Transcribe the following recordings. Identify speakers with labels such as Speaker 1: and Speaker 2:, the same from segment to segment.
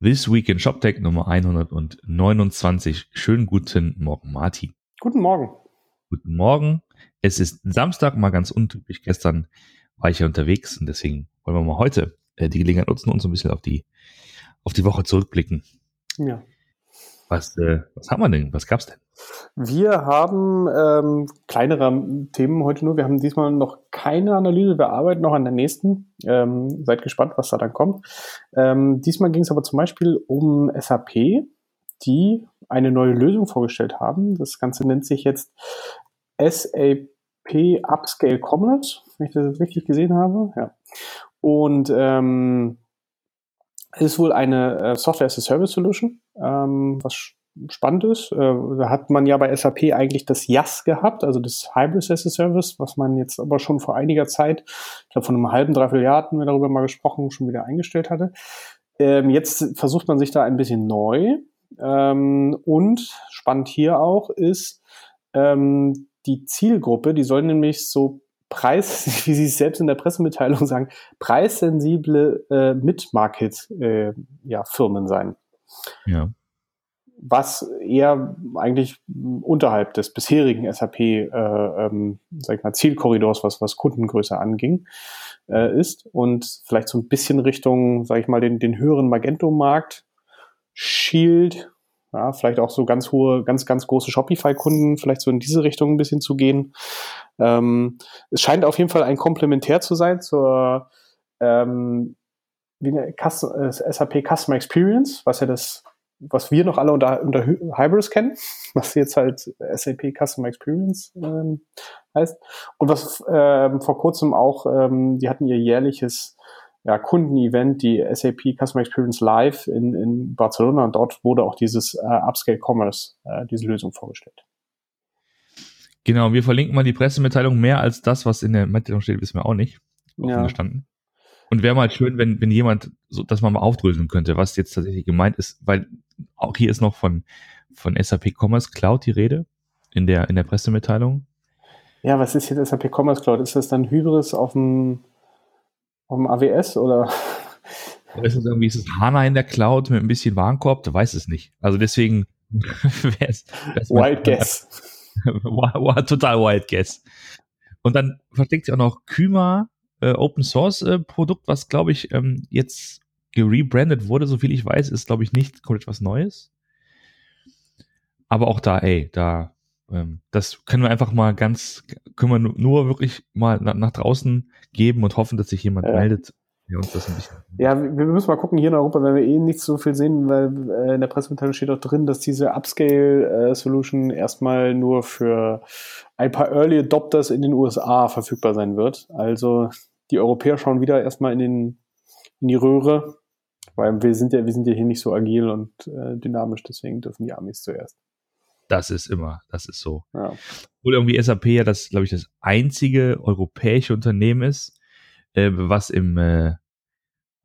Speaker 1: This Week in ShopTech Nummer 129. Schönen guten Morgen, Martin.
Speaker 2: Guten Morgen.
Speaker 1: Guten Morgen. Es ist Samstag, mal ganz untypisch. Gestern war ich ja unterwegs und deswegen wollen wir mal heute äh, die Gelegenheit nutzen und so ein bisschen auf die, auf die Woche zurückblicken.
Speaker 2: Ja.
Speaker 1: Was, äh, was haben wir denn? Was gab's denn?
Speaker 2: Wir haben ähm, kleinere Themen heute nur. Wir haben diesmal noch keine Analyse. Wir arbeiten noch an der nächsten. Ähm, seid gespannt, was da dann kommt. Ähm, diesmal ging es aber zum Beispiel um SAP, die eine neue Lösung vorgestellt haben. Das Ganze nennt sich jetzt SAP Upscale Commerce, wenn ich das richtig gesehen habe. Ja. Und ähm, ist wohl eine äh, Software as a Service Solution, ähm, was spannend ist. Äh, da hat man ja bei SAP eigentlich das YAS gehabt, also das Hybrid as a Service, was man jetzt aber schon vor einiger Zeit, ich glaube von einem halben, dreiviertel Jahr hatten wir darüber mal gesprochen, schon wieder eingestellt hatte. Ähm, jetzt versucht man sich da ein bisschen neu. Ähm, und spannend hier auch ist, ähm, die Zielgruppe, die soll nämlich so Preis, wie Sie es selbst in der Pressemitteilung sagen, preissensible äh, Mid-Market-Firmen äh, ja, sein.
Speaker 1: Ja.
Speaker 2: Was eher eigentlich unterhalb des bisherigen SAP, äh, ähm, sag ich mal, Zielkorridors, was, was Kundengröße anging, äh, ist und vielleicht so ein bisschen Richtung, sag ich mal, den, den höheren Magento-Markt Shield, ja, vielleicht auch so ganz hohe, ganz, ganz große Shopify-Kunden, vielleicht so in diese Richtung ein bisschen zu gehen. Ähm, es scheint auf jeden Fall ein Komplementär zu sein zur ähm, eine Custom, äh, SAP Customer Experience, was ja das, was wir noch alle unter, unter Hybris kennen, was jetzt halt SAP Customer Experience ähm, heißt. Und was ähm, vor kurzem auch, ähm, die hatten ihr jährliches ja, Kundenevent, die SAP Customer Experience Live in, in Barcelona und dort wurde auch dieses äh, Upscale Commerce, äh, diese Lösung vorgestellt.
Speaker 1: Genau, wir verlinken mal die Pressemitteilung. Mehr als das, was in der Mitteilung steht, wissen wir auch nicht.
Speaker 2: Ja.
Speaker 1: Gestanden. Und wäre mal schön, wenn, wenn jemand so, dass man mal aufdröseln könnte, was jetzt tatsächlich gemeint ist, weil auch hier ist noch von, von SAP Commerce Cloud die Rede in der, in der Pressemitteilung.
Speaker 2: Ja, was ist jetzt SAP Commerce Cloud? Ist das dann Hybris auf dem, auf dem AWS oder?
Speaker 1: Oder ist es irgendwie, ist es HANA in der Cloud mit ein bisschen Warenkorb? Du weißt es nicht. Also deswegen
Speaker 2: wäre es. Wild Guess.
Speaker 1: total wild guess. Und dann versteckt sich auch noch Kyma, äh, Open Source äh, Produkt, was glaube ich ähm, jetzt gerebrandet wurde, soviel ich weiß, ist glaube ich nicht komplett was Neues. Aber auch da, ey, da, das können wir einfach mal ganz, können wir nur wirklich mal nach, draußen geben und hoffen, dass sich jemand ja. meldet uns das ein bisschen.
Speaker 2: Ja, wir müssen mal gucken hier in Europa, wenn wir eh nicht so viel sehen, weil äh, in der Pressemitteilung steht auch drin, dass diese Upscale-Solution äh, erstmal nur für ein paar Early Adopters in den USA verfügbar sein wird. Also die Europäer schauen wieder erstmal in, den, in die Röhre, weil wir sind ja, wir sind ja hier nicht so agil und äh, dynamisch, deswegen dürfen die Amis zuerst.
Speaker 1: Das ist immer, das ist so.
Speaker 2: Ja.
Speaker 1: Obwohl irgendwie SAP ja das, glaube ich, das einzige europäische Unternehmen ist, äh, was im äh,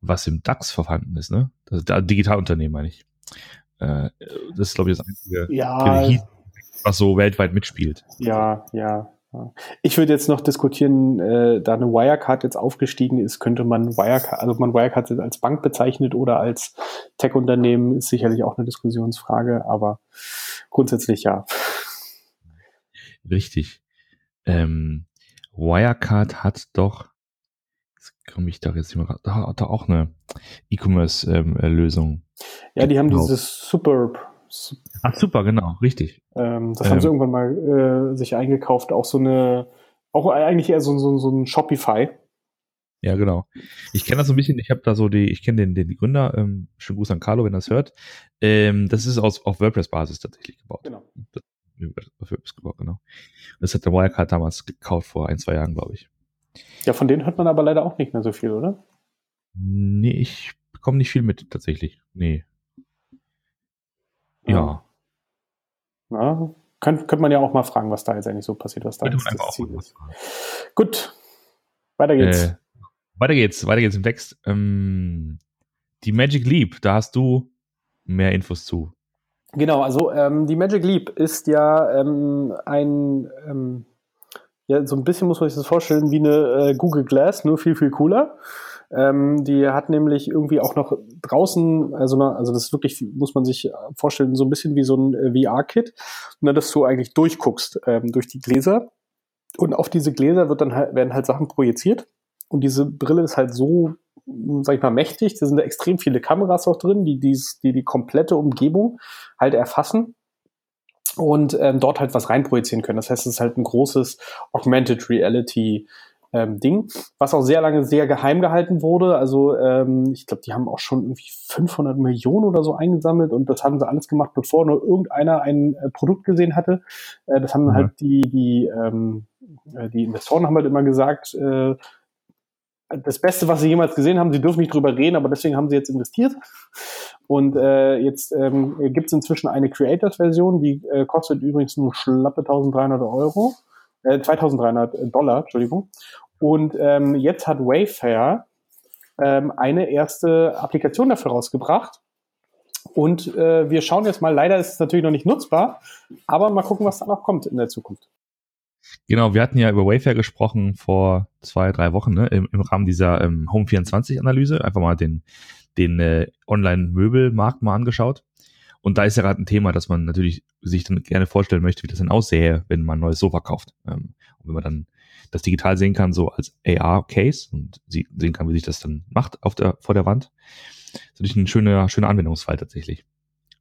Speaker 1: was im DAX vorhanden ist, ne? Das ist Digitalunternehmen, meine ich. Äh, das ist, glaube ich, das einzige,
Speaker 2: ja,
Speaker 1: was so weltweit mitspielt.
Speaker 2: Ja, ja. Ich würde jetzt noch diskutieren, äh, da eine Wirecard jetzt aufgestiegen ist, könnte man Wirecard, also ob man Wirecard als Bank bezeichnet oder als Tech-Unternehmen, ist sicherlich auch eine Diskussionsfrage, aber grundsätzlich ja.
Speaker 1: Richtig. Ähm, Wirecard hat doch komme ich da jetzt mehr Da hat er auch eine E-Commerce-Lösung. Ähm,
Speaker 2: ja, die haben genau. dieses Superb.
Speaker 1: Ach, super, genau, richtig.
Speaker 2: Ähm, das haben sie ähm. irgendwann mal äh, sich eingekauft. Auch so eine, auch eigentlich eher so, so, so ein Shopify.
Speaker 1: Ja, genau. Ich kenne das so ein bisschen, ich habe da so die, ich kenne den, den Gründer, ähm, schönen Gruß an Carlo, wenn er das hört. Ähm, das ist aus, auf WordPress-Basis tatsächlich gebaut.
Speaker 2: Genau.
Speaker 1: Das, auf WordPress gebaut, genau. Das hat der Wirecard damals gekauft vor ein, zwei Jahren, glaube ich.
Speaker 2: Ja, von denen hört man aber leider auch nicht mehr so viel, oder?
Speaker 1: Nee, ich bekomme nicht viel mit, tatsächlich. Nee. Ja.
Speaker 2: ja. könnte, könnte man ja auch mal fragen, was da jetzt eigentlich so passiert, was da jetzt
Speaker 1: das Ziel ist.
Speaker 2: Gut, weiter geht's.
Speaker 1: Äh, weiter geht's, weiter geht's im Text. Ähm, die Magic Leap, da hast du mehr Infos zu.
Speaker 2: Genau, also ähm, die Magic Leap ist ja ähm, ein ähm, ja, so ein bisschen muss man sich das vorstellen wie eine äh, Google Glass, nur viel, viel cooler. Ähm, die hat nämlich irgendwie auch noch draußen, also, also das ist wirklich, muss man sich vorstellen, so ein bisschen wie so ein äh, VR-Kit, ne, dass du eigentlich durchguckst ähm, durch die Gläser. Und auf diese Gläser wird dann halt, werden halt Sachen projiziert. Und diese Brille ist halt so, sag ich mal, mächtig. Da sind da extrem viele Kameras auch drin, die dies, die, die komplette Umgebung halt erfassen und ähm, dort halt was reinprojizieren können. Das heißt, es ist halt ein großes Augmented Reality ähm, Ding, was auch sehr lange sehr geheim gehalten wurde. Also ähm, ich glaube, die haben auch schon irgendwie 500 Millionen oder so eingesammelt und das haben sie alles gemacht, bevor nur irgendeiner ein äh, Produkt gesehen hatte. Äh, das haben mhm. halt die die ähm, äh, die Investoren haben halt immer gesagt. Äh, das Beste, was sie jemals gesehen haben, sie dürfen nicht drüber reden, aber deswegen haben sie jetzt investiert. Und äh, jetzt ähm, gibt es inzwischen eine Creators-Version, die äh, kostet übrigens nur schlappe 1300 Euro, äh, 2300 Dollar, Entschuldigung. Und ähm, jetzt hat Wayfair ähm, eine erste Applikation dafür rausgebracht. Und äh, wir schauen jetzt mal, leider ist es natürlich noch nicht nutzbar, aber mal gucken, was da noch kommt in der Zukunft.
Speaker 1: Genau, wir hatten ja über Wayfair gesprochen vor zwei, drei Wochen ne, im, im Rahmen dieser ähm, Home 24 Analyse. Einfach mal den, den äh, Online-Möbelmarkt mal angeschaut. Und da ist ja gerade ein Thema, dass man natürlich sich dann gerne vorstellen möchte, wie das dann aussähe, wenn man ein neues Sofa kauft. Ähm, und wenn man dann das digital sehen kann, so als AR-Case und sehen kann, wie sich das dann macht auf der, vor der Wand. Das ist natürlich ein schöner, schöner Anwendungsfall tatsächlich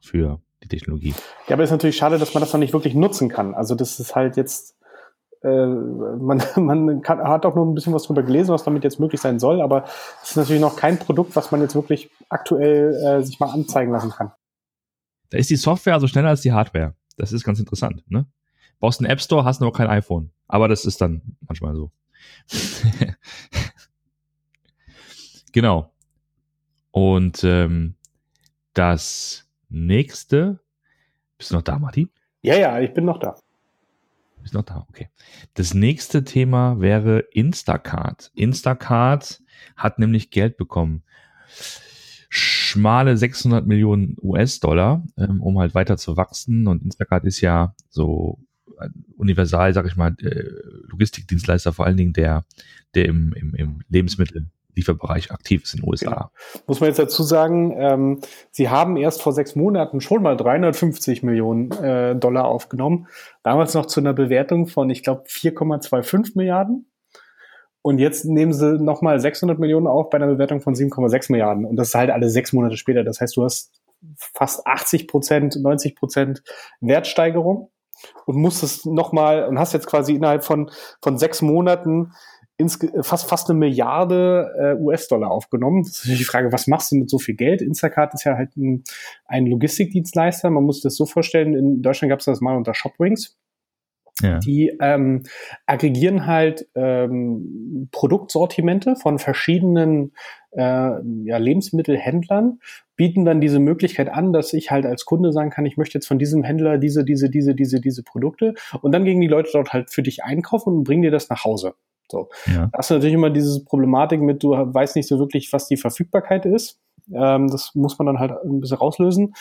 Speaker 1: für die Technologie.
Speaker 2: Ja, aber es ist natürlich schade, dass man das noch nicht wirklich nutzen kann. Also das ist halt jetzt, äh, man, man kann, hat auch nur ein bisschen was drüber gelesen, was damit jetzt möglich sein soll, aber es ist natürlich noch kein Produkt, was man jetzt wirklich aktuell äh, sich mal anzeigen lassen kann.
Speaker 1: Da ist die Software also schneller als die Hardware. Das ist ganz interessant, ne? Brauchst einen App Store, hast noch kein iPhone. Aber das ist dann manchmal so. genau. Und ähm, das nächste. Bist du noch da, Martin?
Speaker 2: Ja, ja, ich bin noch da.
Speaker 1: Bist noch da, okay. Das nächste Thema wäre Instacart. Instacart hat nämlich Geld bekommen. Schmale 600 Millionen US-Dollar, ähm, um halt weiter zu wachsen. Und Instacart ist ja so universal, sag ich mal, äh, Logistikdienstleister vor allen Dingen, der, der im, im, im Lebensmittellieferbereich aktiv ist in den USA. Genau.
Speaker 2: Muss man jetzt dazu sagen, ähm, sie haben erst vor sechs Monaten schon mal 350 Millionen äh, Dollar aufgenommen. Damals noch zu einer Bewertung von, ich glaube, 4,25 Milliarden. Und jetzt nehmen sie nochmal 600 Millionen auf bei einer Bewertung von 7,6 Milliarden. Und das ist halt alle sechs Monate später. Das heißt, du hast fast 80 Prozent, 90 Prozent Wertsteigerung und musstest nochmal und hast jetzt quasi innerhalb von, von sechs Monaten ins, fast, fast eine Milliarde äh, US-Dollar aufgenommen. Das ist natürlich die Frage, was machst du mit so viel Geld? Instacart ist ja halt ein, ein Logistikdienstleister. Man muss das so vorstellen, in Deutschland gab es das mal unter Shopwings. Ja. Die ähm, aggregieren halt ähm, Produktsortimente von verschiedenen äh, ja, Lebensmittelhändlern, bieten dann diese Möglichkeit an, dass ich halt als Kunde sagen kann, ich möchte jetzt von diesem Händler diese, diese, diese, diese, diese Produkte und dann gehen die Leute dort halt für dich einkaufen und bringen dir das nach Hause. So. Ja. Da hast du natürlich immer diese Problematik mit, du weißt nicht so wirklich, was die Verfügbarkeit ist. Ähm, das muss man dann halt ein bisschen rauslösen.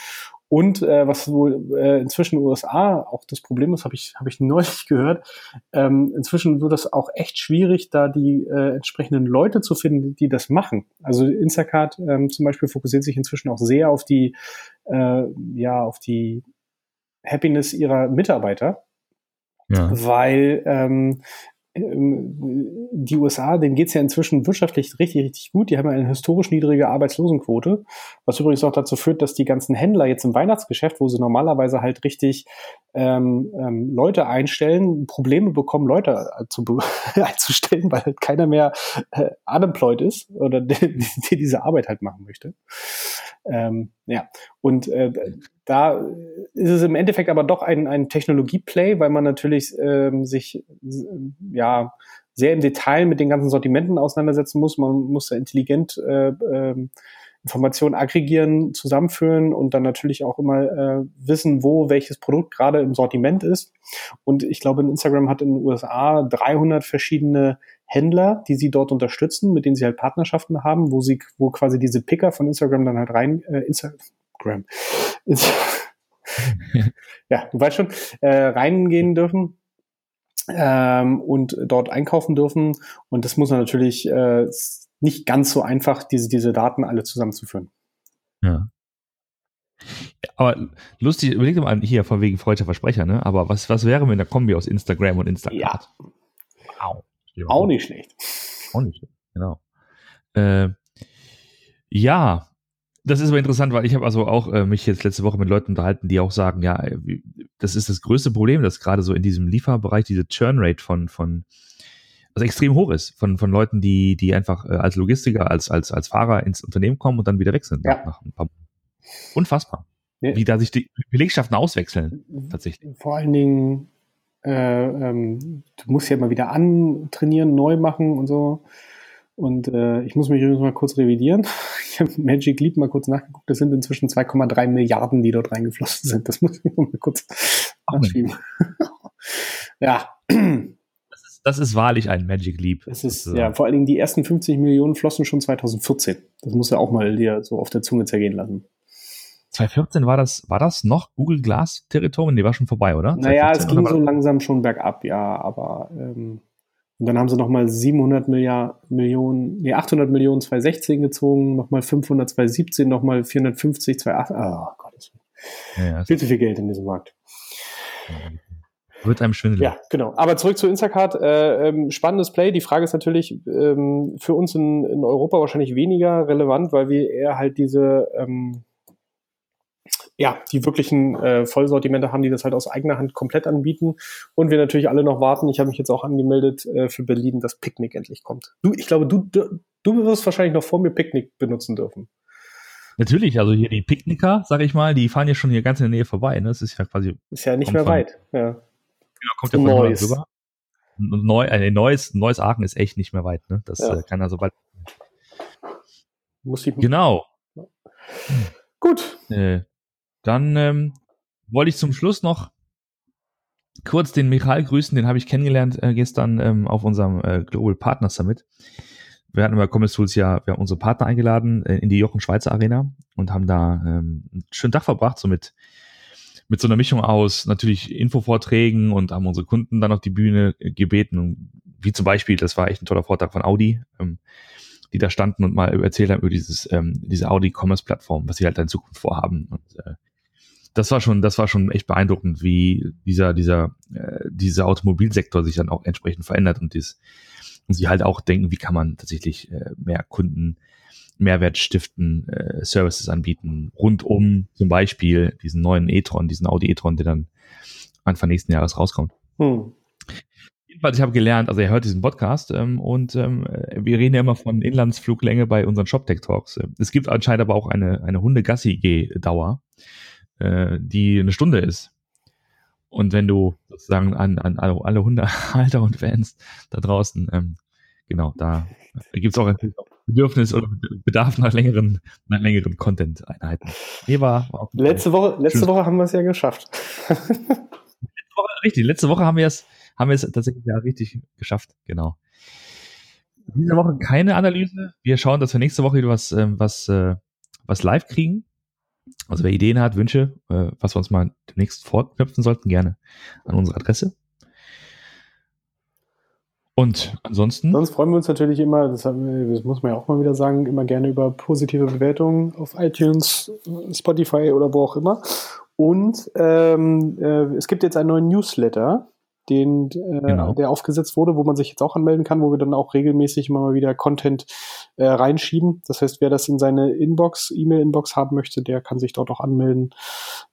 Speaker 2: Und äh, was wohl äh, inzwischen in den USA auch das Problem ist, habe ich, hab ich neulich gehört, ähm, inzwischen wird es auch echt schwierig, da die äh, entsprechenden Leute zu finden, die das machen. Also Instacart ähm, zum Beispiel fokussiert sich inzwischen auch sehr auf die, äh, ja, auf die Happiness ihrer Mitarbeiter. Ja. Weil ähm, die USA, denen geht's ja inzwischen wirtschaftlich richtig, richtig gut. Die haben ja eine historisch niedrige Arbeitslosenquote, was übrigens auch dazu führt, dass die ganzen Händler jetzt im Weihnachtsgeschäft, wo sie normalerweise halt richtig ähm, ähm, Leute einstellen, Probleme bekommen, Leute zu, einzustellen, weil halt keiner mehr äh, unemployed ist oder die diese Arbeit halt machen möchte. Ähm, ja, und äh, da ist es im Endeffekt aber doch ein, ein Technologie-Play, weil man natürlich ähm, sich ja sehr im Detail mit den ganzen Sortimenten auseinandersetzen muss. Man muss da intelligent äh, äh, Informationen aggregieren, zusammenführen und dann natürlich auch immer äh, wissen, wo welches Produkt gerade im Sortiment ist. Und ich glaube, Instagram hat in den USA 300 verschiedene Händler, die sie dort unterstützen, mit denen sie halt Partnerschaften haben, wo sie, wo quasi diese Picker von Instagram dann halt rein, äh, Instagram, Insta ja, du weißt schon, äh, reingehen dürfen ähm, und dort einkaufen dürfen. Und das muss man natürlich äh, nicht ganz so einfach, diese, diese Daten alle zusammenzuführen.
Speaker 1: Ja. Aber lustig, überleg dir mal hier von wegen freudscher Versprecher, ne? Aber was, was wäre mit einer Kombi aus Instagram und Instagram?
Speaker 2: Ja. Wow. Auch nicht schlecht.
Speaker 1: Auch nicht schlecht, genau. Äh, ja, das ist aber interessant, weil ich habe also auch äh, mich jetzt letzte Woche mit Leuten unterhalten, die auch sagen, ja, äh, das ist das größte Problem, dass gerade so in diesem Lieferbereich diese Churn-Rate von, von also extrem hoch ist von, von Leuten, die, die einfach äh, als Logistiker, als, als, als Fahrer ins Unternehmen kommen und dann wieder wechseln ja. nach ein paar Monaten. Unfassbar. Ja. Wie da sich die Belegschaften auswechseln, tatsächlich.
Speaker 2: Vor allen Dingen, äh, ähm, du musst ja mal wieder antrainieren, neu machen und so. Und äh, ich muss mich übrigens mal kurz revidieren. Ich habe Magic Leap mal kurz nachgeguckt. Das sind inzwischen 2,3 Milliarden, die dort reingeflossen sind. Das muss ich noch mal kurz nachschieben. ja.
Speaker 1: Das ist, das ist wahrlich ein Magic Leap.
Speaker 2: Das ist, ja, vor allen Dingen die ersten 50 Millionen flossen schon 2014. Das muss ja auch mal dir so auf der Zunge zergehen lassen.
Speaker 1: 2014 war das, war das noch Google Glass Territorium? Nee, war schon vorbei, oder?
Speaker 2: Naja, es ging so langsam schon bergab, ja, aber ähm, und dann haben sie nochmal 700 Milliard, Millionen, nee, 800 Millionen 2016 gezogen, nochmal 500 2017, nochmal 450 2018. Oh Gott, ja, viel zu viel Geld in diesem Markt.
Speaker 1: Wird einem schwindelig.
Speaker 2: Ja, genau. Aber zurück zu Instacart. Äh, ähm, spannendes Play. Die Frage ist natürlich ähm, für uns in, in Europa wahrscheinlich weniger relevant, weil wir eher halt diese ähm, ja, die wirklichen äh, Vollsortimente haben, die das halt aus eigener Hand komplett anbieten. Und wir natürlich alle noch warten. Ich habe mich jetzt auch angemeldet äh, für Berlin, dass Picknick endlich kommt. Du, ich glaube, du, du, du wirst wahrscheinlich noch vor mir Picknick benutzen dürfen.
Speaker 1: Natürlich, also hier die Picknicker, sage ich mal, die fahren ja schon hier ganz in der Nähe vorbei. Ne? Das ist ja quasi.
Speaker 2: Ist ja nicht mehr von, weit. Ja.
Speaker 1: Genau, kommt ja von Neues. rüber. Und neu, äh, neues, neues Aachen ist echt nicht mehr weit. Ne? Das ja. äh, kann also bald.
Speaker 2: Muss ich
Speaker 1: genau.
Speaker 2: Gut.
Speaker 1: Äh, dann ähm, wollte ich zum Schluss noch kurz den Michael grüßen, den habe ich kennengelernt äh, gestern ähm, auf unserem äh, Global Partner Summit. Wir hatten bei Commerce Tools ja, wir haben unsere Partner eingeladen äh, in die Jochen Schweizer Arena und haben da ähm, einen schönen Tag verbracht, so mit, mit so einer Mischung aus natürlich Infovorträgen und haben unsere Kunden dann auf die Bühne gebeten, wie zum Beispiel, das war echt ein toller Vortrag von Audi, ähm, die da standen und mal erzählt haben über dieses, ähm, diese Audi Commerce Plattform, was sie halt in Zukunft vorhaben. Und äh, das war schon, das war schon echt beeindruckend, wie dieser, dieser, äh, dieser Automobilsektor sich dann auch entsprechend verändert und dies, und sie halt auch denken, wie kann man tatsächlich äh, mehr Kunden Mehrwert stiften, äh, Services anbieten, rund um zum Beispiel diesen neuen e-tron, diesen Audi e-tron, der dann Anfang nächsten Jahres rauskommt. Hm. Jedenfalls, ich habe gelernt, also er hört diesen Podcast ähm, und ähm, wir reden ja immer von Inlandsfluglänge bei unseren ShopTech-Talks. Es gibt anscheinend aber auch eine, eine Hunde-Gassi-Dauer äh, die eine Stunde ist. Und wenn du sozusagen an, an alle, alle Hundehalter und Fans da draußen, ähm, genau, da gibt es auch ein Bedürfnis oder Bedarf nach längeren, nach längeren Content-Einheiten.
Speaker 2: War letzte Woche, letzte Woche haben wir es ja geschafft.
Speaker 1: letzte Woche, richtig, letzte Woche haben wir es, haben wir es tatsächlich ja richtig geschafft, genau. Diese Woche keine Analyse. Wir schauen, dass wir nächste Woche wieder was, ähm, was, äh, was live kriegen. Also wer Ideen hat, Wünsche, äh, was wir uns mal demnächst vorknüpfen sollten, gerne an unsere Adresse. Und ansonsten.
Speaker 2: Sonst freuen wir uns natürlich immer, das, wir, das, muss man ja auch mal wieder sagen, immer gerne über positive Bewertungen auf iTunes, Spotify oder wo auch immer. Und ähm, äh, es gibt jetzt einen neuen Newsletter, den, äh, genau. der aufgesetzt wurde, wo man sich jetzt auch anmelden kann, wo wir dann auch regelmäßig immer mal wieder Content äh, reinschieben. Das heißt, wer das in seine Inbox, E-Mail-Inbox haben möchte, der kann sich dort auch anmelden.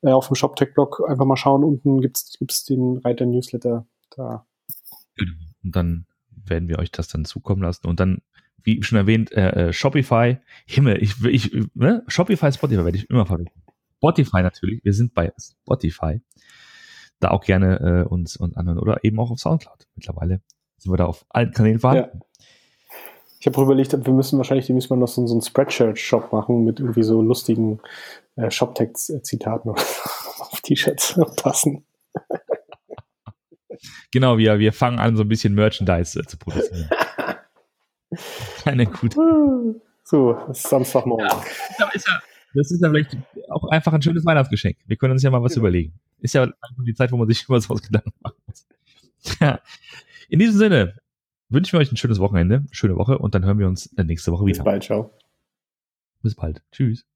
Speaker 2: Äh, auf dem ShopTech-Blog einfach mal schauen. Unten gibt's gibt's den Reiter Newsletter da.
Speaker 1: Genau. Und dann werden wir euch das dann zukommen lassen. Und dann, wie schon erwähnt, äh, äh Shopify, Himmel, ich, ich, ne? Shopify, Spotify werde ich immer verwenden. Spotify natürlich, wir sind bei Spotify da auch gerne äh, uns, uns anhören oder eben auch auf Soundcloud. Mittlerweile sind wir da auf allen Kanälen vorhanden. Ja.
Speaker 2: Ich habe überlegt, wir müssen wahrscheinlich müssen wir noch so, so einen Spreadshirt-Shop machen mit irgendwie so lustigen äh, Shop-Text-Zitaten auf T-Shirts passen.
Speaker 1: Genau, wir, wir fangen an, so ein bisschen Merchandise äh, zu produzieren. Eine gute.
Speaker 2: So, ist Samstagmorgen.
Speaker 1: Ja, das ist ja vielleicht auch einfach ein schönes Weihnachtsgeschenk. Wir können uns ja mal was ja. überlegen. Ist ja die Zeit, wo man sich über sowas Gedanken machen muss. Ja. In diesem Sinne, wünschen wir euch ein schönes Wochenende, schöne Woche und dann hören wir uns nächste Woche wieder.
Speaker 2: Bis bald, ciao.
Speaker 1: Bis bald. Tschüss.